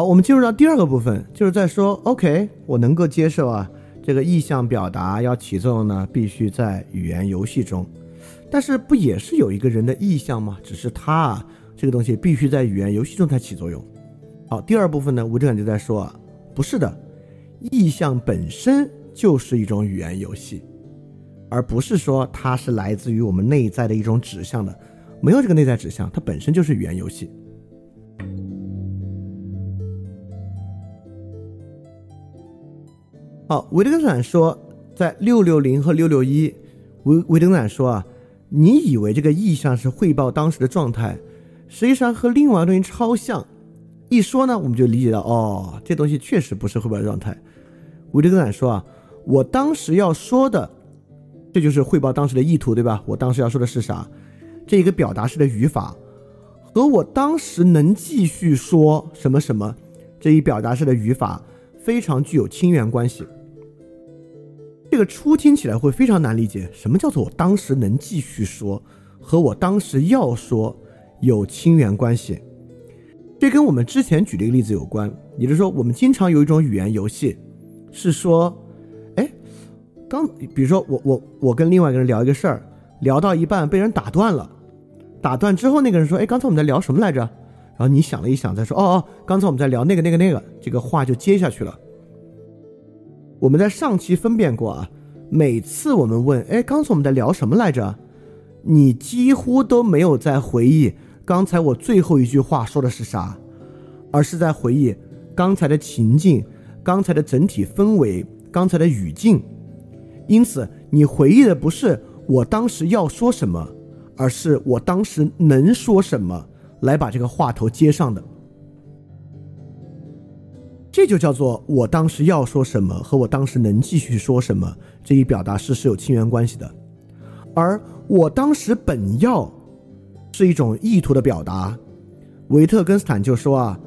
好，我们进入到第二个部分，就是在说，OK，我能够接受啊，这个意向表达要起作用呢，必须在语言游戏中，但是不也是有一个人的意向吗？只是他啊，这个东西必须在语言游戏中才起作用。好，第二部分呢，吴正就在说啊，不是的，意向本身就是一种语言游戏，而不是说它是来自于我们内在的一种指向的，没有这个内在指向，它本身就是语言游戏。好，维特根斯坦说，在六六零和六六一，维维特根斯坦说啊，你以为这个意象是汇报当时的状态，实际上和另外一个东西超像。一说呢，我们就理解到，哦，这东西确实不是汇报状态。维特根斯坦说啊，我当时要说的，这就是汇报当时的意图，对吧？我当时要说的是啥？这一个表达式的语法，和我当时能继续说什么什么这一表达式的语法，非常具有亲缘关系。这个初听起来会非常难理解，什么叫做我当时能继续说，和我当时要说有亲缘关系？这跟我们之前举的一个例子有关，也就是说，我们经常有一种语言游戏，是说，哎，刚比如说我我我跟另外一个人聊一个事儿，聊到一半被人打断了，打断之后那个人说，哎，刚才我们在聊什么来着？然后你想了一想，再说，哦哦，刚才我们在聊那个那个那个，这个话就接下去了。我们在上期分辨过啊，每次我们问，哎，刚才我们在聊什么来着？你几乎都没有在回忆刚才我最后一句话说的是啥，而是在回忆刚才的情境、刚才的整体氛围、刚才的语境。因此，你回忆的不是我当时要说什么，而是我当时能说什么来把这个话头接上的。这就叫做我当时要说什么和我当时能继续说什么这一表达式是有亲缘关系的，而我当时本要是一种意图的表达。维特根斯坦就说啊，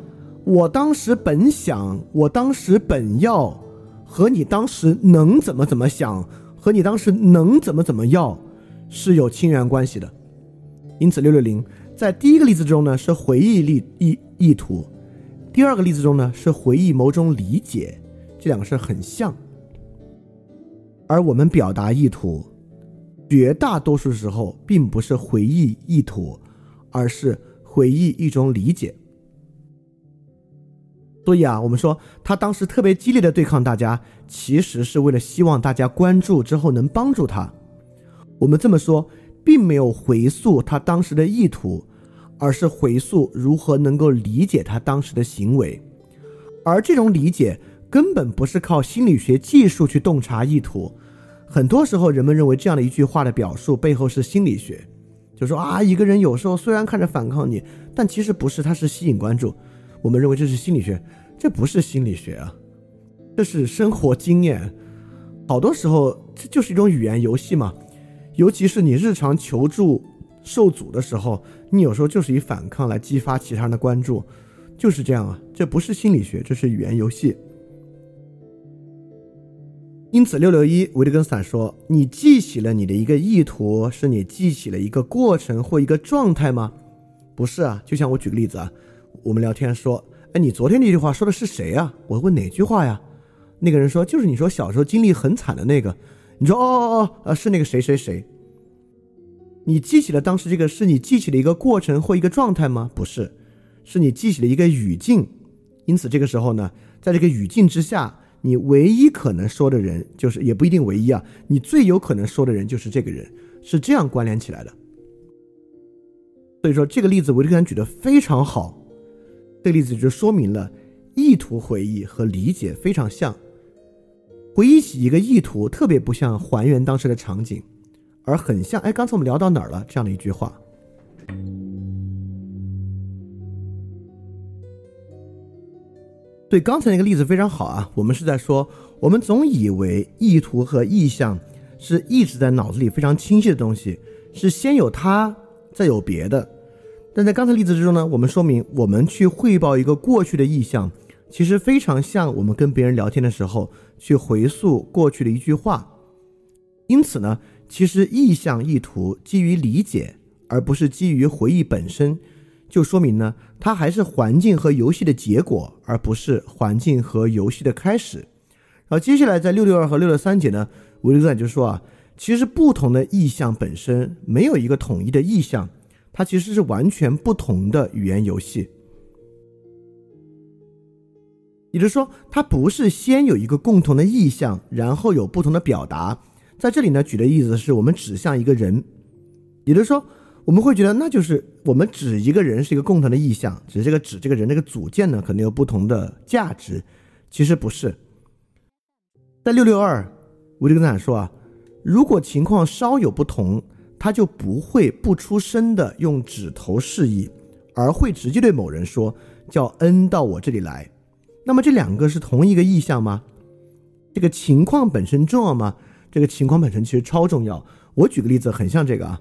我当时本想，我当时本要和你当时能怎么怎么想和你当时能怎么怎么要是有亲缘关系的。因此，六六零在第一个例子中呢是回忆力意意图。第二个例子中呢，是回忆某种理解，这两个是很像。而我们表达意图，绝大多数时候并不是回忆意图，而是回忆一种理解。所以啊，我们说他当时特别激烈的对抗大家，其实是为了希望大家关注之后能帮助他。我们这么说，并没有回溯他当时的意图。而是回溯如何能够理解他当时的行为，而这种理解根本不是靠心理学技术去洞察意图。很多时候，人们认为这样的一句话的表述背后是心理学，就说啊，一个人有时候虽然看着反抗你，但其实不是，他是吸引关注。我们认为这是心理学，这不是心理学啊，这是生活经验。好多时候，这就是一种语言游戏嘛，尤其是你日常求助。受阻的时候，你有时候就是以反抗来激发其他人的关注，就是这样啊。这不是心理学，这是语言游戏。因此，六六一维特根斯坦说：“你记起了你的一个意图，是你记起了一个过程或一个状态吗？不是啊。就像我举个例子啊，我们聊天说：‘哎，你昨天那句话说的是谁啊？’我问哪句话呀？那个人说：‘就是你说小时候经历很惨的那个。’你说：‘哦哦哦，呃，是那个谁谁谁。’你记起了当时这个，是你记起了一个过程或一个状态吗？不是，是你记起了一个语境。因此，这个时候呢，在这个语境之下，你唯一可能说的人，就是也不一定唯一啊，你最有可能说的人就是这个人，是这样关联起来的。所以说，这个例子维特根举的非常好，这个例子就说明了意图回忆和理解非常像，回忆起一个意图，特别不像还原当时的场景。而很像，哎，刚才我们聊到哪儿了？这样的一句话。对，刚才那个例子非常好啊。我们是在说，我们总以为意图和意向是一直在脑子里非常清晰的东西，是先有它，再有别的。但在刚才例子之中呢，我们说明，我们去汇报一个过去的意向，其实非常像我们跟别人聊天的时候去回溯过去的一句话。因此呢。其实意向意图基于理解，而不是基于回忆本身，就说明呢，它还是环境和游戏的结果，而不是环境和游戏的开始。然后接下来在六六二和六六三节呢，维特斯坦就说啊，其实不同的意象本身没有一个统一的意象，它其实是完全不同的语言游戏。也就是说，它不是先有一个共同的意象，然后有不同的表达。在这里呢，举的例子是我们指向一个人，也就是说，我们会觉得那就是我们指一个人是一个共同的意向，只是这个指这个人这个组件呢，可能有不同的价值。其实不是。在六六二，维特根斯坦说啊，如果情况稍有不同，他就不会不出声的用指头示意，而会直接对某人说，叫 N 到我这里来。那么这两个是同一个意向吗？这个情况本身重要吗？这个情况本身其实超重要。我举个例子，很像这个啊，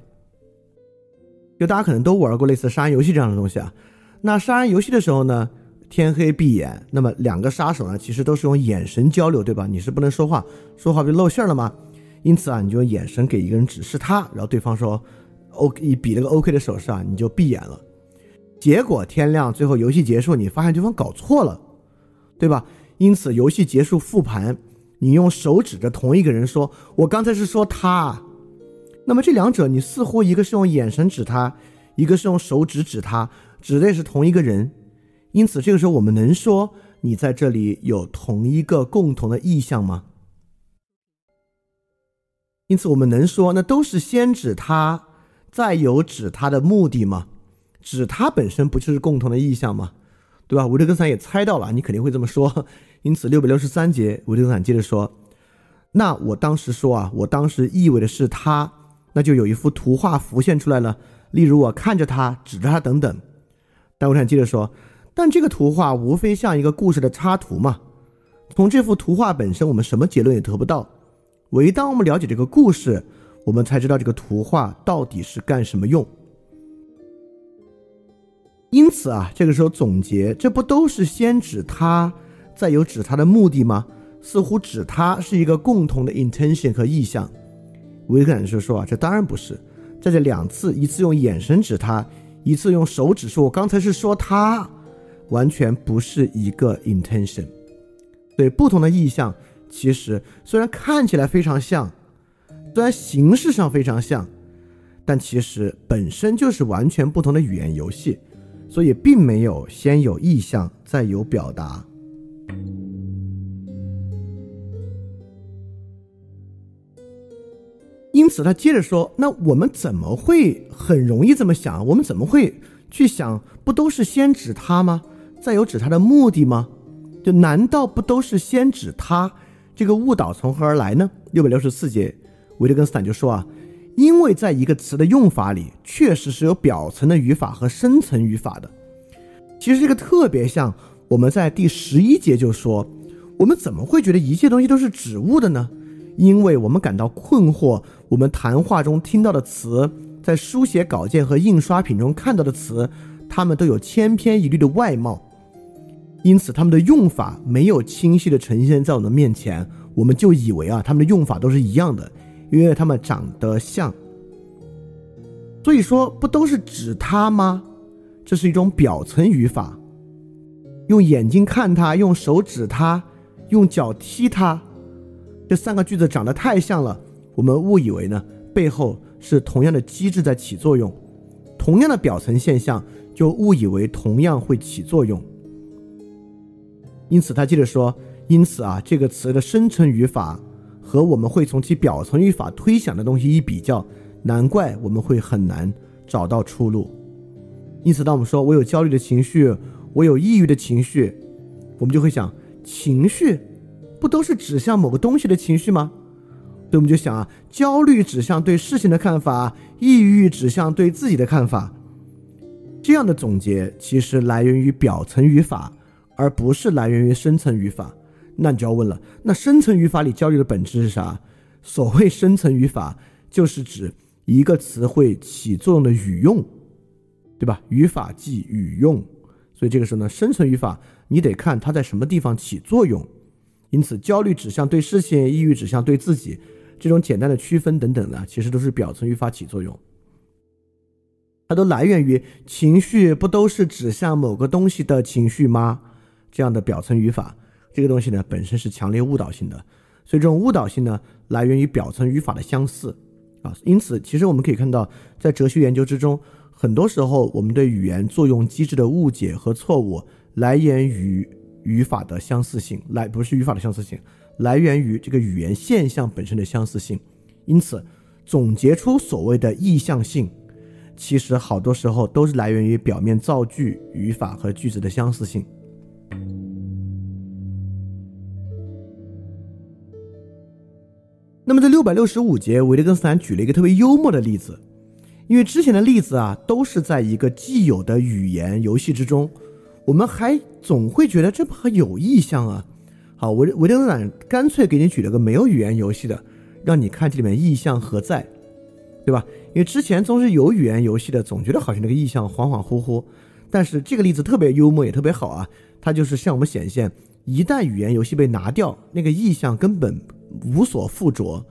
就大家可能都玩过类似杀人游戏这样的东西啊。那杀人游戏的时候呢，天黑闭眼，那么两个杀手呢，其实都是用眼神交流，对吧？你是不能说话，说话不就露馅了吗？因此啊，你就用眼神给一个人指示他，然后对方说 OK，比了个 OK 的手势啊，你就闭眼了。结果天亮，最后游戏结束，你发现对方搞错了。对吧？因此，游戏结束复盘，你用手指着同一个人说：“我刚才是说他。”那么这两者，你似乎一个是用眼神指他，一个是用手指指他，指的是同一个人。因此，这个时候我们能说你在这里有同一个共同的意向吗？因此，我们能说那都是先指他，再有指他的目的吗？指他本身不就是共同的意向吗？对吧？维特根斯坦也猜到了，你肯定会这么说。因此，六百六十三节，维特根斯坦接着说：“那我当时说啊，我当时意味的是他，那就有一幅图画浮现出来了。例如，我看着他，指着他等等。但维特根接着说：但这个图画无非像一个故事的插图嘛。从这幅图画本身，我们什么结论也得不到。唯当我们了解这个故事，我们才知道这个图画到底是干什么用。”因此啊，这个时候总结，这不都是先指他，再有指他的目的吗？似乎指他是一个共同的 intention 和意向。维克坦就说啊，这当然不是，在这两次，一次用眼神指他，一次用手指说，我刚才是说他，完全不是一个 intention。对不同的意向，其实虽然看起来非常像，虽然形式上非常像，但其实本身就是完全不同的语言游戏。所以并没有先有意向再有表达，因此他接着说：“那我们怎么会很容易这么想？我们怎么会去想？不都是先指他吗？再有指他的目的吗？就难道不都是先指他？这个误导从何而来呢？”六百六十四节，维特根斯坦就说啊。因为在一个词的用法里，确实是有表层的语法和深层语法的。其实这个特别像我们在第十一节就说，我们怎么会觉得一切东西都是指物的呢？因为我们感到困惑，我们谈话中听到的词，在书写稿件和印刷品中看到的词，它们都有千篇一律的外貌，因此它们的用法没有清晰的呈现在我们面前，我们就以为啊，它们的用法都是一样的。因为它们长得像，所以说不都是指他吗？这是一种表层语法，用眼睛看他，用手指他，用脚踢他，这三个句子长得太像了，我们误以为呢背后是同样的机制在起作用，同样的表层现象就误以为同样会起作用。因此他接着说，因此啊这个词的深层语法。和我们会从其表层语法推想的东西一比较，难怪我们会很难找到出路。因此，当我们说我有焦虑的情绪，我有抑郁的情绪，我们就会想，情绪不都是指向某个东西的情绪吗？所以我们就想啊，焦虑指向对事情的看法，抑郁指向对自己的看法。这样的总结其实来源于表层语法，而不是来源于深层语法。那你就要问了，那深层语法里焦虑的本质是啥？所谓深层语法，就是指一个词汇起作用的语用，对吧？语法即语用，所以这个时候呢，深层语法你得看它在什么地方起作用。因此，焦虑指向对事情，抑郁指向对自己，这种简单的区分等等呢，其实都是表层语法起作用。它都来源于情绪，不都是指向某个东西的情绪吗？这样的表层语法，这个东西呢本身是强烈误导性的，所以这种误导性呢来源于表层语法的相似啊。因此，其实我们可以看到，在哲学研究之中，很多时候我们对语言作用机制的误解和错误来源于语法的相似性，来不是语法的相似性，来源于这个语言现象本身的相似性。因此，总结出所谓的意向性，其实好多时候都是来源于表面造句、语法和句子的相似性。那么，这六百六十五节，维特根斯坦举了一个特别幽默的例子，因为之前的例子啊，都是在一个既有的语言游戏之中，我们还总会觉得这不很有意向啊。好，维维特斯坦干脆给你举了个没有语言游戏的。让你看这里面意象何在，对吧？因为之前总是有语言游戏的，总觉得好像那个意象恍恍惚惚。但是这个例子特别幽默，也特别好啊！它就是向我们显现，一旦语言游戏被拿掉，那个意象根本无所附着。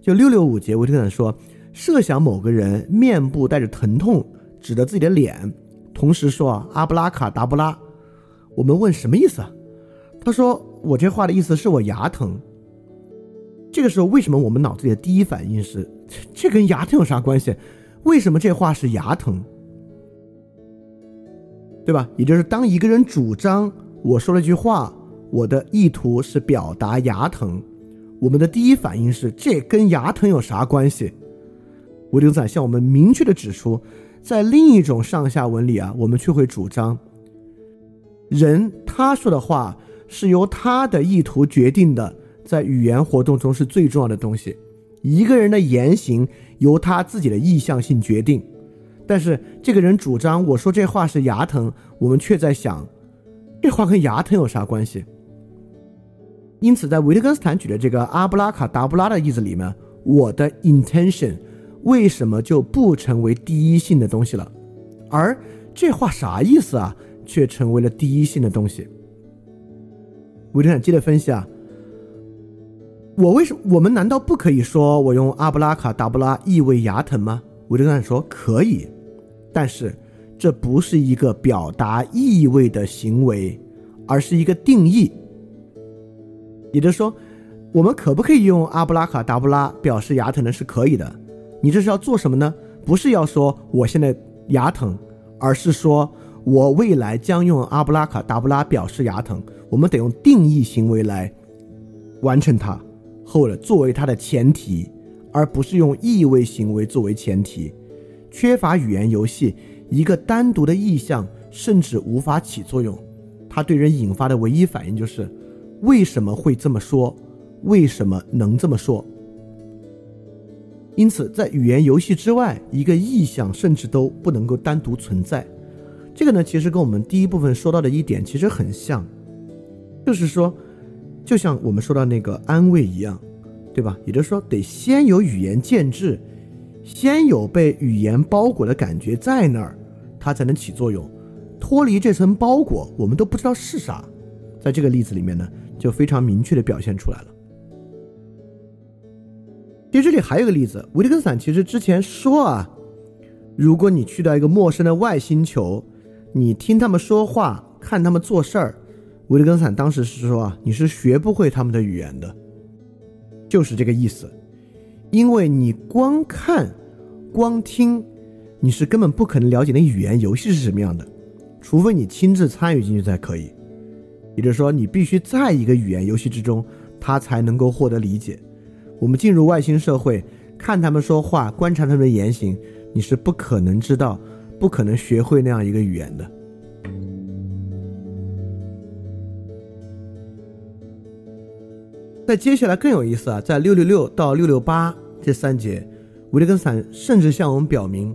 就六六五节，维特根说：设想某个人面部带着疼痛，指着自己的脸，同时说“阿布拉卡达布拉”。我们问什么意思啊？他说：“我这话的意思是我牙疼。”这个时候，为什么我们脑子里的第一反应是这跟牙疼有啥关系？为什么这话是牙疼？对吧？也就是当一个人主张我说了句话，我的意图是表达牙疼，我们的第一反应是这跟牙疼有啥关系？维特根向我们明确的指出，在另一种上下文里啊，我们却会主张人他说的话是由他的意图决定的。在语言活动中是最重要的东西。一个人的言行由他自己的意向性决定，但是这个人主张我说这话是牙疼，我们却在想，这话跟牙疼有啥关系？因此，在维特根斯坦举的这个阿布拉卡达布拉的例子里面，我的 intention 为什么就不成为第一性的东西了？而这话啥意思啊？却成为了第一性的东西。维特坦接着分析啊。我为什么？我们难道不可以说我用阿布拉卡达布拉意味牙疼吗？维特坦说可以，但是这不是一个表达意味的行为，而是一个定义。也就是说，我们可不可以用阿布拉卡达布拉表示牙疼呢？是可以的。你这是要做什么呢？不是要说我现在牙疼，而是说我未来将用阿布拉卡达布拉表示牙疼。我们得用定义行为来完成它。或者作为它的前提，而不是用意味行为作为前提，缺乏语言游戏，一个单独的意象甚至无法起作用。它对人引发的唯一反应就是：为什么会这么说？为什么能这么说？因此，在语言游戏之外，一个意象甚至都不能够单独存在。这个呢，其实跟我们第一部分说到的一点其实很像，就是说。就像我们说到那个安慰一样，对吧？也就是说，得先有语言建制，先有被语言包裹的感觉在那儿，它才能起作用。脱离这层包裹，我们都不知道是啥。在这个例子里面呢，就非常明确的表现出来了。其实这里还有个例子，维特根斯坦其实之前说啊，如果你去到一个陌生的外星球，你听他们说话，看他们做事儿。维特根斯坦当时是说啊，你是学不会他们的语言的，就是这个意思，因为你光看、光听，你是根本不可能了解那语言游戏是什么样的，除非你亲自参与进去才可以。也就是说，你必须在一个语言游戏之中，他才能够获得理解。我们进入外星社会，看他们说话，观察他们的言行，你是不可能知道、不可能学会那样一个语言的。在接下来更有意思啊，在六六六到六六八这三节，维特根斯坦甚至向我们表明，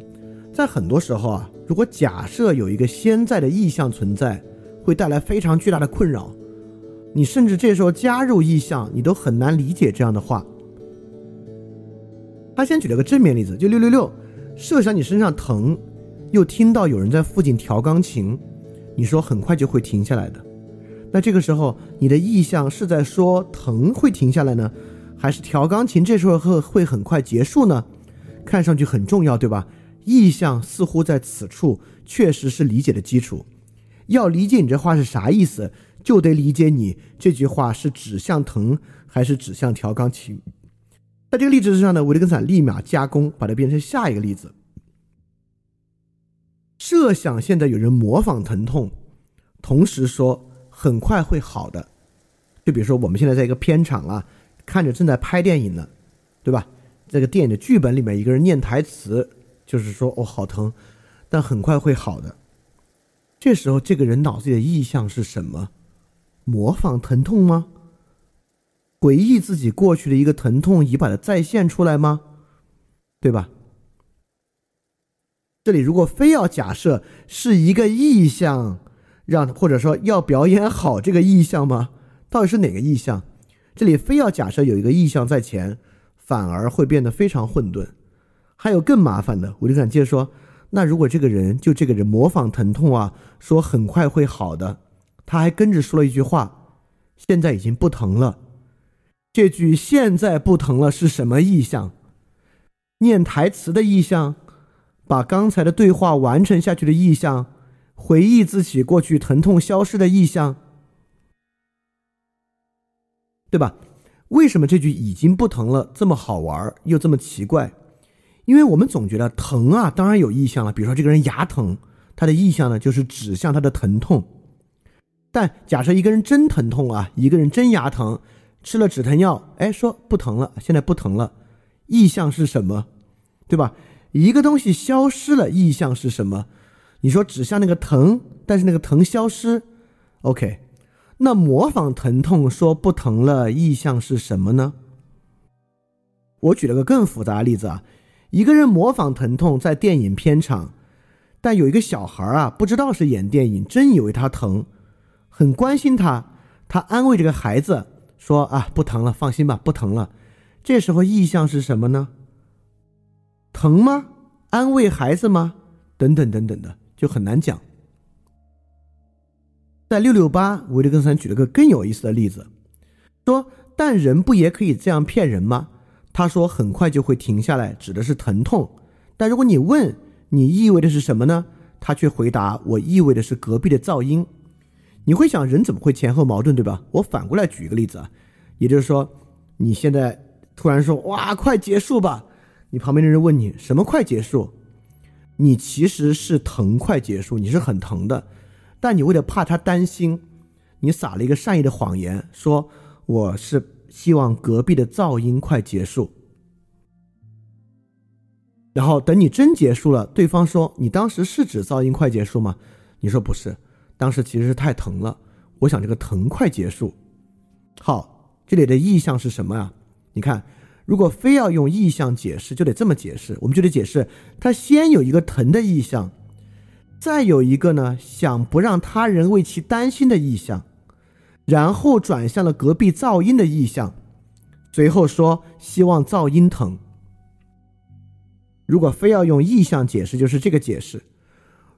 在很多时候啊，如果假设有一个先在的意向存在，会带来非常巨大的困扰。你甚至这时候加入意向，你都很难理解这样的话。他先举了个正面例子，就六六六，设想你身上疼，又听到有人在附近调钢琴，你说很快就会停下来的。那这个时候，你的意向是在说疼会停下来呢，还是调钢琴这时候会会很快结束呢？看上去很重要，对吧？意向似乎在此处确实是理解的基础。要理解你这话是啥意思，就得理解你这句话是指向疼还是指向调钢琴。在这个例子之上呢，维特根斯坦立马加工，把它变成下一个例子。设想现在有人模仿疼痛，同时说很快会好的。就比如说我们现在在一个片场啊，看着正在拍电影呢，对吧？这个电影的剧本里面，一个人念台词，就是说哦好疼，但很快会好的。这时候，这个人脑子里的意向是什么？模仿疼痛吗？回忆自己过去的一个疼痛，以把它再现出来吗？对吧？这里如果非要假设是一个意象，让或者说要表演好这个意象吗？到底是哪个意象？这里非要假设有一个意象在前，反而会变得非常混沌。还有更麻烦的，我就想接着说。那如果这个人就这个人模仿疼痛啊，说很快会好的，他还跟着说了一句话：“现在已经不疼了。”这句“现在不疼了”是什么意象？念台词的意象，把刚才的对话完成下去的意象，回忆自己过去疼痛消失的意象，对吧？为什么这句“已经不疼了”这么好玩又这么奇怪？因为我们总觉得疼啊，当然有意向了。比如说这个人牙疼，他的意向呢就是指向他的疼痛。但假设一个人真疼痛啊，一个人真牙疼，吃了止疼药，哎，说不疼了，现在不疼了，意向是什么？对吧？一个东西消失了，意向是什么？你说指向那个疼，但是那个疼消失，OK？那模仿疼痛说不疼了，意向是什么呢？我举了个更复杂的例子啊。一个人模仿疼痛在电影片场，但有一个小孩啊，不知道是演电影，真以为他疼，很关心他，他安慰这个孩子说：“啊，不疼了，放心吧，不疼了。”这时候意向是什么呢？疼吗？安慰孩子吗？等等等等的，就很难讲。在六六八，维特根斯坦举了个更有意思的例子，说：“但人不也可以这样骗人吗？”他说：“很快就会停下来，指的是疼痛。但如果你问你意味的是什么呢？他却回答：我意味的是隔壁的噪音。你会想，人怎么会前后矛盾，对吧？我反过来举一个例子啊，也就是说，你现在突然说：哇，快结束吧！你旁边的人问你什么快结束？你其实是疼快结束，你是很疼的，但你为了怕他担心，你撒了一个善意的谎言，说我是。”希望隔壁的噪音快结束，然后等你真结束了，对方说：“你当时是指噪音快结束吗？”你说：“不是，当时其实是太疼了，我想这个疼快结束。”好，这里的意象是什么啊？你看，如果非要用意象解释，就得这么解释，我们就得解释，他先有一个疼的意象，再有一个呢想不让他人为其担心的意象。然后转向了隔壁噪音的意向，随后说希望噪音疼。如果非要用意象解释，就是这个解释；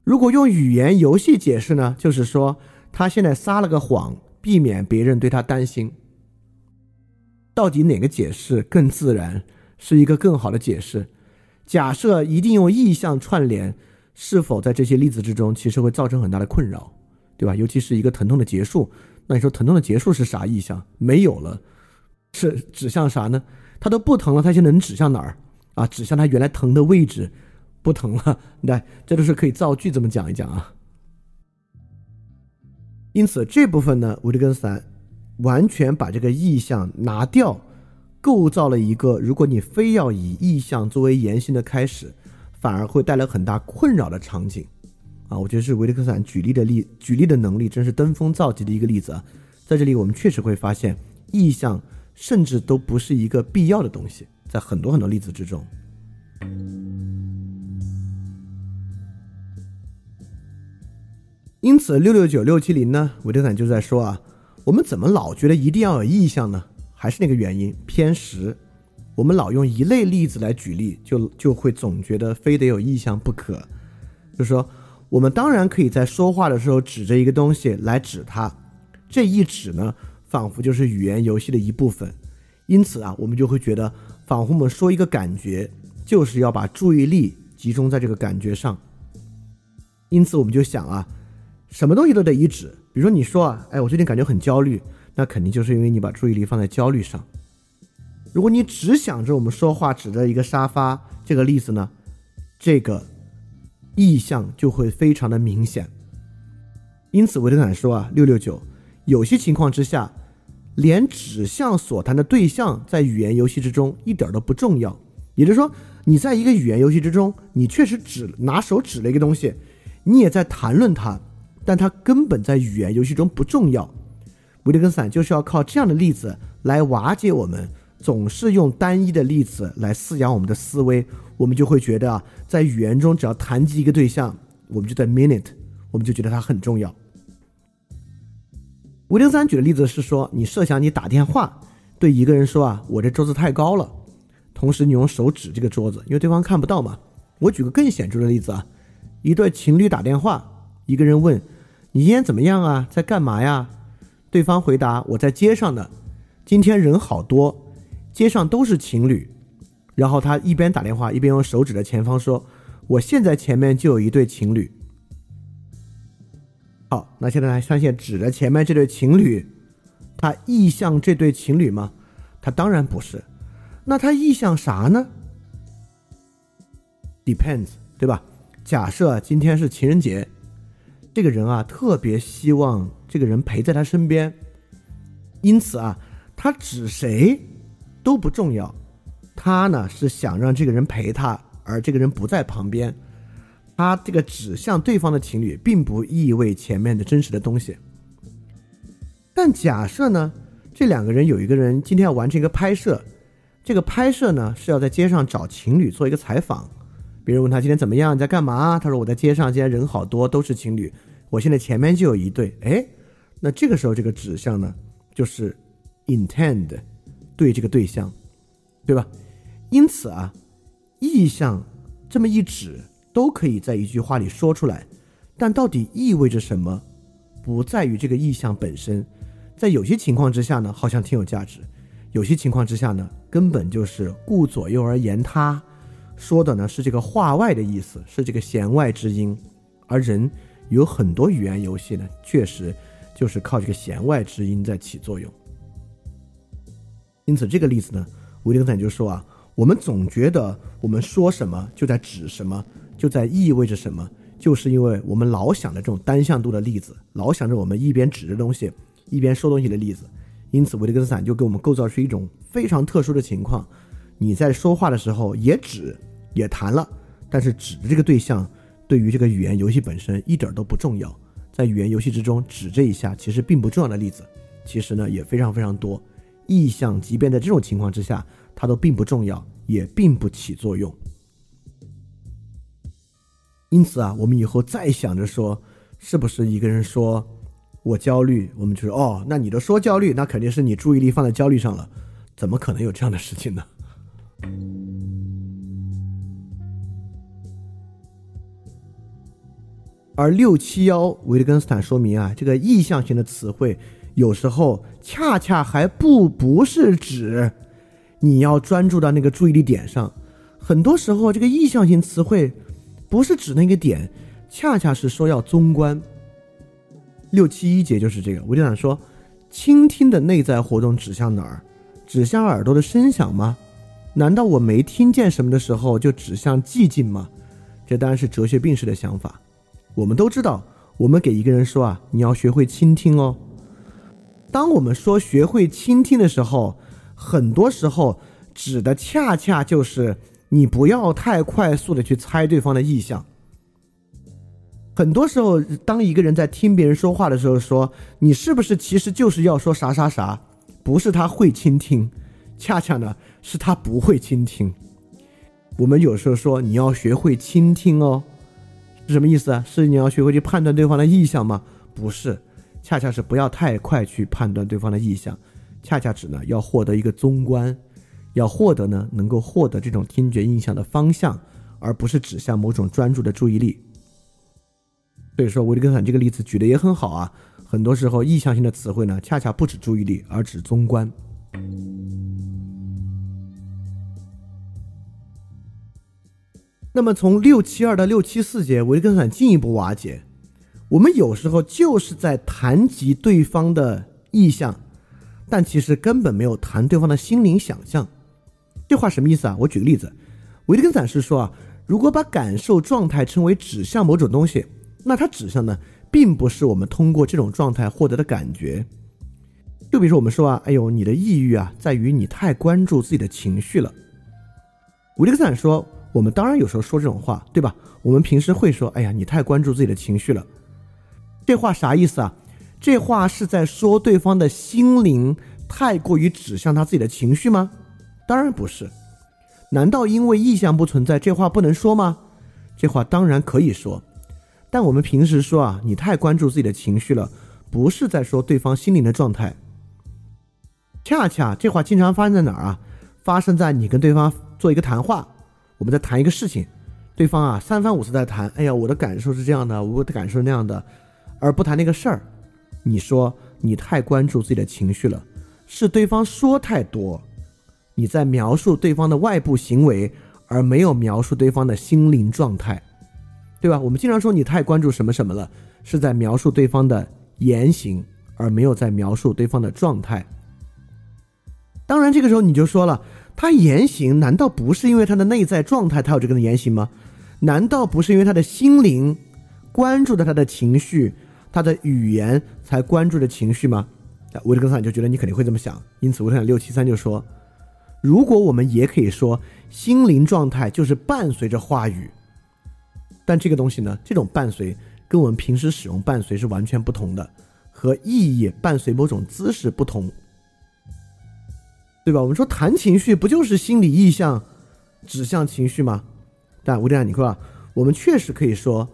如果用语言游戏解释呢，就是说他现在撒了个谎，避免别人对他担心。到底哪个解释更自然，是一个更好的解释？假设一定用意象串联，是否在这些例子之中，其实会造成很大的困扰，对吧？尤其是一个疼痛的结束。那你说疼痛的结束是啥意象？没有了，是指向啥呢？它都不疼了，它现在能指向哪儿啊？指向它原来疼的位置，不疼了。来，这都是可以造句这么讲一讲啊。因此这部分呢，维特根斯坦完全把这个意象拿掉，构造了一个如果你非要以意象作为言行的开始，反而会带来很大困扰的场景。啊，我觉得是维特根斯坦举例的例举例的能力真是登峰造极的一个例子啊！在这里，我们确实会发现，意象甚至都不是一个必要的东西，在很多很多例子之中。因此，六六九六七零呢，维特根斯坦就在说啊，我们怎么老觉得一定要有意象呢？还是那个原因，偏食。我们老用一类例子来举例，就就会总觉得非得有意象不可，就是说。我们当然可以在说话的时候指着一个东西来指它，这一指呢，仿佛就是语言游戏的一部分。因此啊，我们就会觉得，仿佛我们说一个感觉，就是要把注意力集中在这个感觉上。因此，我们就想啊，什么东西都得一指。比如说，你说啊，哎，我最近感觉很焦虑，那肯定就是因为你把注意力放在焦虑上。如果你只想着我们说话指着一个沙发这个例子呢，这个意向就会非常的明显。因此，维特根说啊，六六九，有些情况之下，连指向所谈的对象在语言游戏之中一点都不重要。也就是说，你在一个语言游戏之中，你确实指拿手指了一个东西，你也在谈论它，但它根本在语言游戏中不重要。维特根斯坦就是要靠这样的例子来瓦解我们。总是用单一的例子来饲养我们的思维，我们就会觉得啊，在语言中只要谈及一个对象，我们就在 minute，我们就觉得它很重要。吴丁三举的例子是说，你设想你打电话对一个人说啊，我这桌子太高了，同时你用手指这个桌子，因为对方看不到嘛。我举个更显著的例子啊，一对情侣打电话，一个人问你今天怎么样啊，在干嘛呀？对方回答我在街上呢，今天人好多。街上都是情侣，然后他一边打电话一边用手指着前方说：“我现在前面就有一对情侣。”好，那现在来发现指着前面这对情侣，他意向这对情侣吗？他当然不是。那他意向啥呢？Depends，对吧？假设今天是情人节，这个人啊特别希望这个人陪在他身边，因此啊，他指谁？都不重要，他呢是想让这个人陪他，而这个人不在旁边。他这个指向对方的情侣，并不意味前面的真实的东西。但假设呢，这两个人有一个人今天要完成一个拍摄，这个拍摄呢是要在街上找情侣做一个采访。别人问他今天怎么样，你在干嘛？他说我在街上，今天人好多，都是情侣。我现在前面就有一对。哎，那这个时候这个指向呢，就是 intend。对这个对象，对吧？因此啊，意象这么一指，都可以在一句话里说出来。但到底意味着什么，不在于这个意象本身。在有些情况之下呢，好像挺有价值；有些情况之下呢，根本就是顾左右而言他，说的呢是这个话外的意思，是这个弦外之音。而人有很多语言游戏呢，确实就是靠这个弦外之音在起作用。因此，这个例子呢，维特根斯坦就说啊，我们总觉得我们说什么就在指什么，就在意味着什么，就是因为我们老想着这种单向度的例子，老想着我们一边指着东西一边说东西的例子。因此，维特根斯坦就给我们构造出一种非常特殊的情况：你在说话的时候也指也谈了，但是指的这个对象对于这个语言游戏本身一点都不重要。在语言游戏之中，指这一下其实并不重要的例子，其实呢也非常非常多。意象，即便在这种情况之下，它都并不重要，也并不起作用。因此啊，我们以后再想着说，是不是一个人说我焦虑，我们就说哦，那你都说焦虑，那肯定是你注意力放在焦虑上了，怎么可能有这样的事情呢？而六七幺维特根斯坦说明啊，这个意向型的词汇。有时候恰恰还不不是指你要专注到那个注意力点上，很多时候这个意向性词汇不是指那个点，恰恰是说要综观。六七一节就是这个，我就想说，倾听的内在活动指向哪儿？指向耳朵的声响吗？难道我没听见什么的时候就指向寂静吗？这当然是哲学病式的想法。我们都知道，我们给一个人说啊，你要学会倾听哦。当我们说学会倾听的时候，很多时候指的恰恰就是你不要太快速的去猜对方的意向。很多时候，当一个人在听别人说话的时候，说你是不是其实就是要说啥啥啥，不是他会倾听，恰恰呢是他不会倾听。我们有时候说你要学会倾听哦，是什么意思啊？是你要学会去判断对方的意向吗？不是。恰恰是不要太快去判断对方的意向，恰恰指呢要获得一个综观，要获得呢能够获得这种听觉印象的方向，而不是指向某种专注的注意力。所以说，维特根斯坦这个例子举的也很好啊。很多时候，意向性的词汇呢，恰恰不指注意力，而指综观。那么从六七二到六七四节，维特根斯坦进一步瓦解。我们有时候就是在谈及对方的意向，但其实根本没有谈对方的心灵想象。这话什么意思啊？我举个例子，维特根斯坦是说啊，如果把感受状态称为指向某种东西，那它指向呢，并不是我们通过这种状态获得的感觉。就比如说我们说啊，哎呦，你的抑郁啊，在于你太关注自己的情绪了。维利克斯坦说，我们当然有时候说这种话，对吧？我们平时会说，哎呀，你太关注自己的情绪了。这话啥意思啊？这话是在说对方的心灵太过于指向他自己的情绪吗？当然不是。难道因为意向不存在，这话不能说吗？这话当然可以说。但我们平时说啊，你太关注自己的情绪了，不是在说对方心灵的状态。恰恰这话经常发生在哪儿啊？发生在你跟对方做一个谈话，我们在谈一个事情，对方啊三番五次在谈，哎呀，我的感受是这样的，我的感受是那样的。而不谈那个事儿，你说你太关注自己的情绪了，是对方说太多，你在描述对方的外部行为，而没有描述对方的心灵状态，对吧？我们经常说你太关注什么什么了，是在描述对方的言行，而没有在描述对方的状态。当然，这个时候你就说了，他言行难道不是因为他的内在状态，他有这个言行吗？难道不是因为他的心灵关注的他的情绪？他的语言才关注的情绪吗？啊，维特根斯坦就觉得你肯定会这么想，因此维特根斯坦六七三就说，如果我们也可以说心灵状态就是伴随着话语，但这个东西呢，这种伴随跟我们平时使用伴随是完全不同的，和意义伴随某种姿势不同，对吧？我们说谈情绪不就是心理意向指向情绪吗？但维特根斯坦你说啊，我们确实可以说。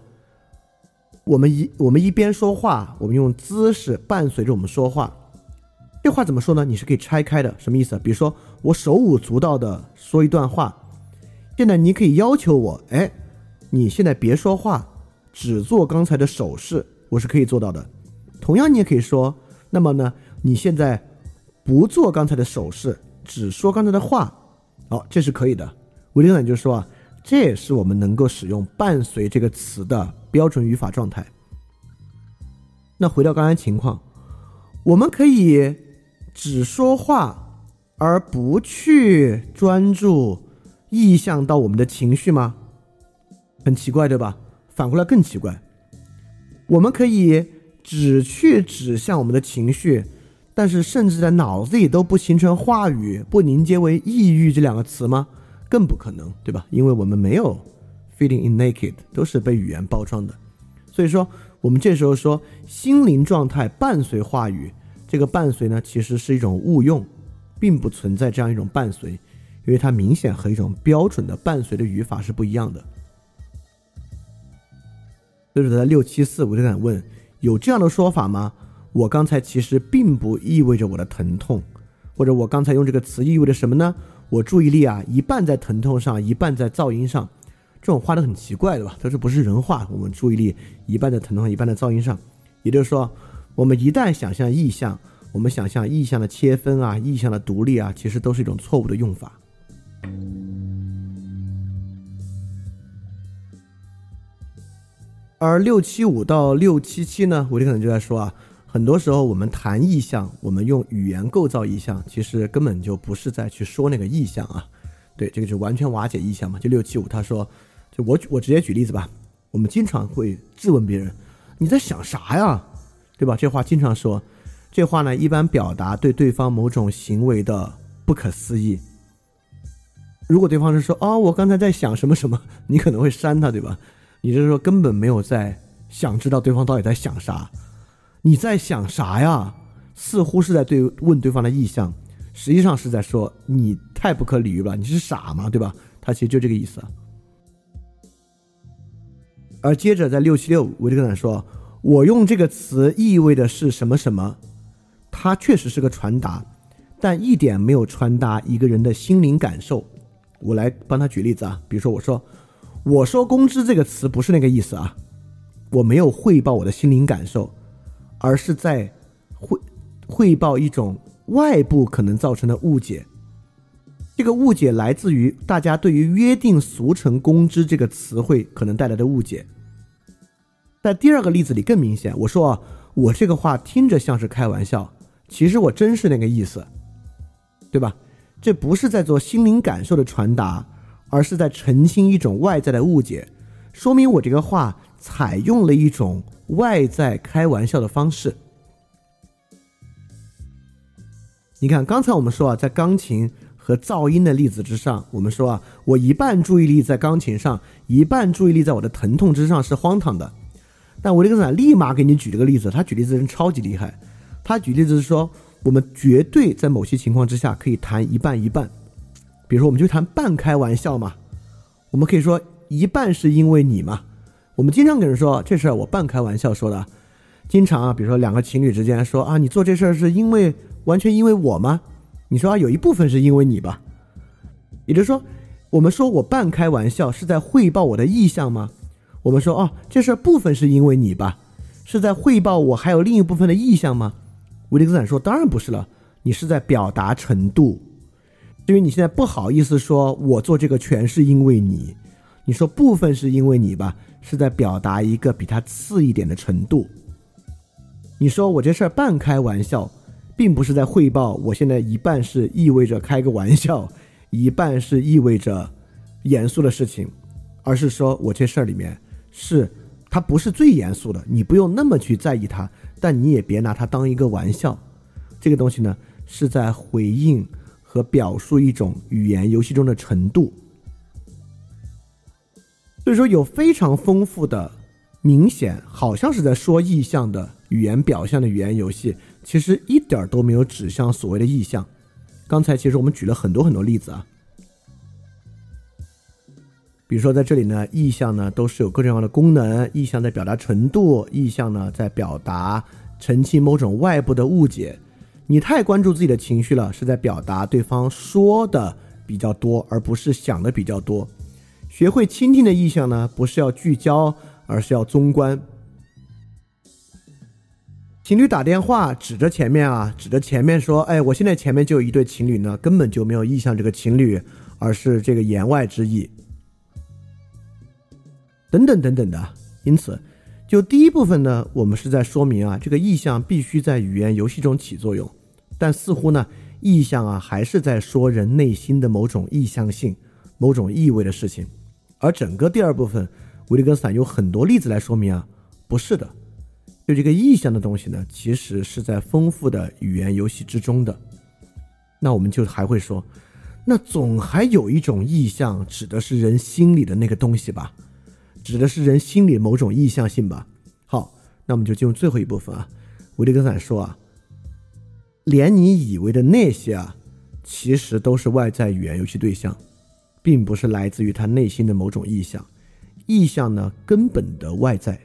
我们一我们一边说话，我们用姿势伴随着我们说话。这话怎么说呢？你是可以拆开的，什么意思？比如说我手舞足蹈的说一段话，现在你可以要求我，哎，你现在别说话，只做刚才的手势，我是可以做到的。同样，你也可以说，那么呢，你现在不做刚才的手势，只说刚才的话，好，这是可以的。维特根就说啊。这也是我们能够使用“伴随”这个词的标准语法状态。那回到刚才情况，我们可以只说话而不去专注意向到我们的情绪吗？很奇怪，对吧？反过来更奇怪，我们可以只去指向我们的情绪，但是甚至在脑子里都不形成话语，不凝结为“抑郁”这两个词吗？更不可能，对吧？因为我们没有 feeling in naked，都是被语言包装的。所以说，我们这时候说心灵状态伴随话语，这个伴随呢，其实是一种误用，并不存在这样一种伴随，因为它明显和一种标准的伴随的语法是不一样的。所以说，在六七四，我就想问：有这样的说法吗？我刚才其实并不意味着我的疼痛，或者我刚才用这个词意味着什么呢？我注意力啊，一半在疼痛上，一半在噪音上，这种话都很奇怪，对吧？它是不是人话？我们注意力一半在疼痛，一半在噪音上，也就是说，我们一旦想象意象，我们想象意象的切分啊，意象的独立啊，其实都是一种错误的用法。而六七五到六七七呢，我就可能就在说啊。很多时候，我们谈意象，我们用语言构造意象，其实根本就不是在去说那个意象啊。对，这个就完全瓦解意象嘛。就六七五，他说，就我我直接举例子吧。我们经常会质问别人，你在想啥呀？对吧？这话经常说，这话呢，一般表达对对方某种行为的不可思议。如果对方是说，哦，我刚才在想什么什么，你可能会删他，对吧？你就是说根本没有在想知道对方到底在想啥。你在想啥呀？似乎是在对问对方的意向，实际上是在说你太不可理喻了，你是傻吗？对吧？他其实就这个意思。而接着在六七六，维特根斯坦说：“我用这个词意味的是什么什么？它确实是个传达，但一点没有传达一个人的心灵感受。”我来帮他举例子啊，比如说我说：“我说工资这个词不是那个意思啊，我没有汇报我的心灵感受。”而是在汇汇报一种外部可能造成的误解。这个误解来自于大家对于“约定俗成公知”这个词汇可能带来的误解。在第二个例子里更明显，我说，我这个话听着像是开玩笑，其实我真是那个意思，对吧？这不是在做心灵感受的传达，而是在澄清一种外在的误解，说明我这个话采用了一种外在开玩笑的方式。你看，刚才我们说啊，在钢琴。和噪音的例子之上，我们说啊，我一半注意力在钢琴上，一半注意力在我的疼痛之上是荒唐的。但维特根斯坦立马给你举了个例子，他举例子人超级厉害。他举例子是说，我们绝对在某些情况之下可以谈一半一半。比如说，我们就谈半开玩笑嘛。我们可以说一半是因为你嘛。我们经常跟人说这事儿我半开玩笑说的。经常啊，比如说两个情侣之间说啊，你做这事儿是因为完全因为我吗？你说啊，有一部分是因为你吧，也就是说，我们说我半开玩笑是在汇报我的意向吗？我们说哦，这事儿部分是因为你吧，是在汇报我还有另一部分的意向吗？维利斯坦说，当然不是了，你是在表达程度。至于你现在不好意思说我做这个全是因为你，你说部分是因为你吧，是在表达一个比他次一点的程度。你说我这事儿半开玩笑。并不是在汇报，我现在一半是意味着开个玩笑，一半是意味着严肃的事情，而是说我这事儿里面是它不是最严肃的，你不用那么去在意它，但你也别拿它当一个玩笑。这个东西呢，是在回应和表述一种语言游戏中的程度。所以说，有非常丰富的、明显好像是在说意象的语言表象的语言游戏。其实一点儿都没有指向所谓的意象。刚才其实我们举了很多很多例子啊，比如说在这里呢，意象呢都是有各种各样的功能，意象在表达程度，意象呢在表达澄清某种外部的误解。你太关注自己的情绪了，是在表达对方说的比较多，而不是想的比较多。学会倾听的意象呢，不是要聚焦，而是要综观。情侣打电话，指着前面啊，指着前面说：“哎，我现在前面就有一对情侣呢，根本就没有意向这个情侣，而是这个言外之意。”等等等等的。因此，就第一部分呢，我们是在说明啊，这个意象必须在语言游戏中起作用。但似乎呢，意象啊，还是在说人内心的某种意向性、某种意味的事情。而整个第二部分，维特根斯坦有很多例子来说明啊，不是的。就这个意象的东西呢，其实是在丰富的语言游戏之中的。那我们就还会说，那总还有一种意象，指的是人心里的那个东西吧，指的是人心里某种意向性吧。好，那我们就进入最后一部分啊。维特根斯坦说啊，连你以为的那些啊，其实都是外在语言游戏对象，并不是来自于他内心的某种意向。意向呢根本的外在。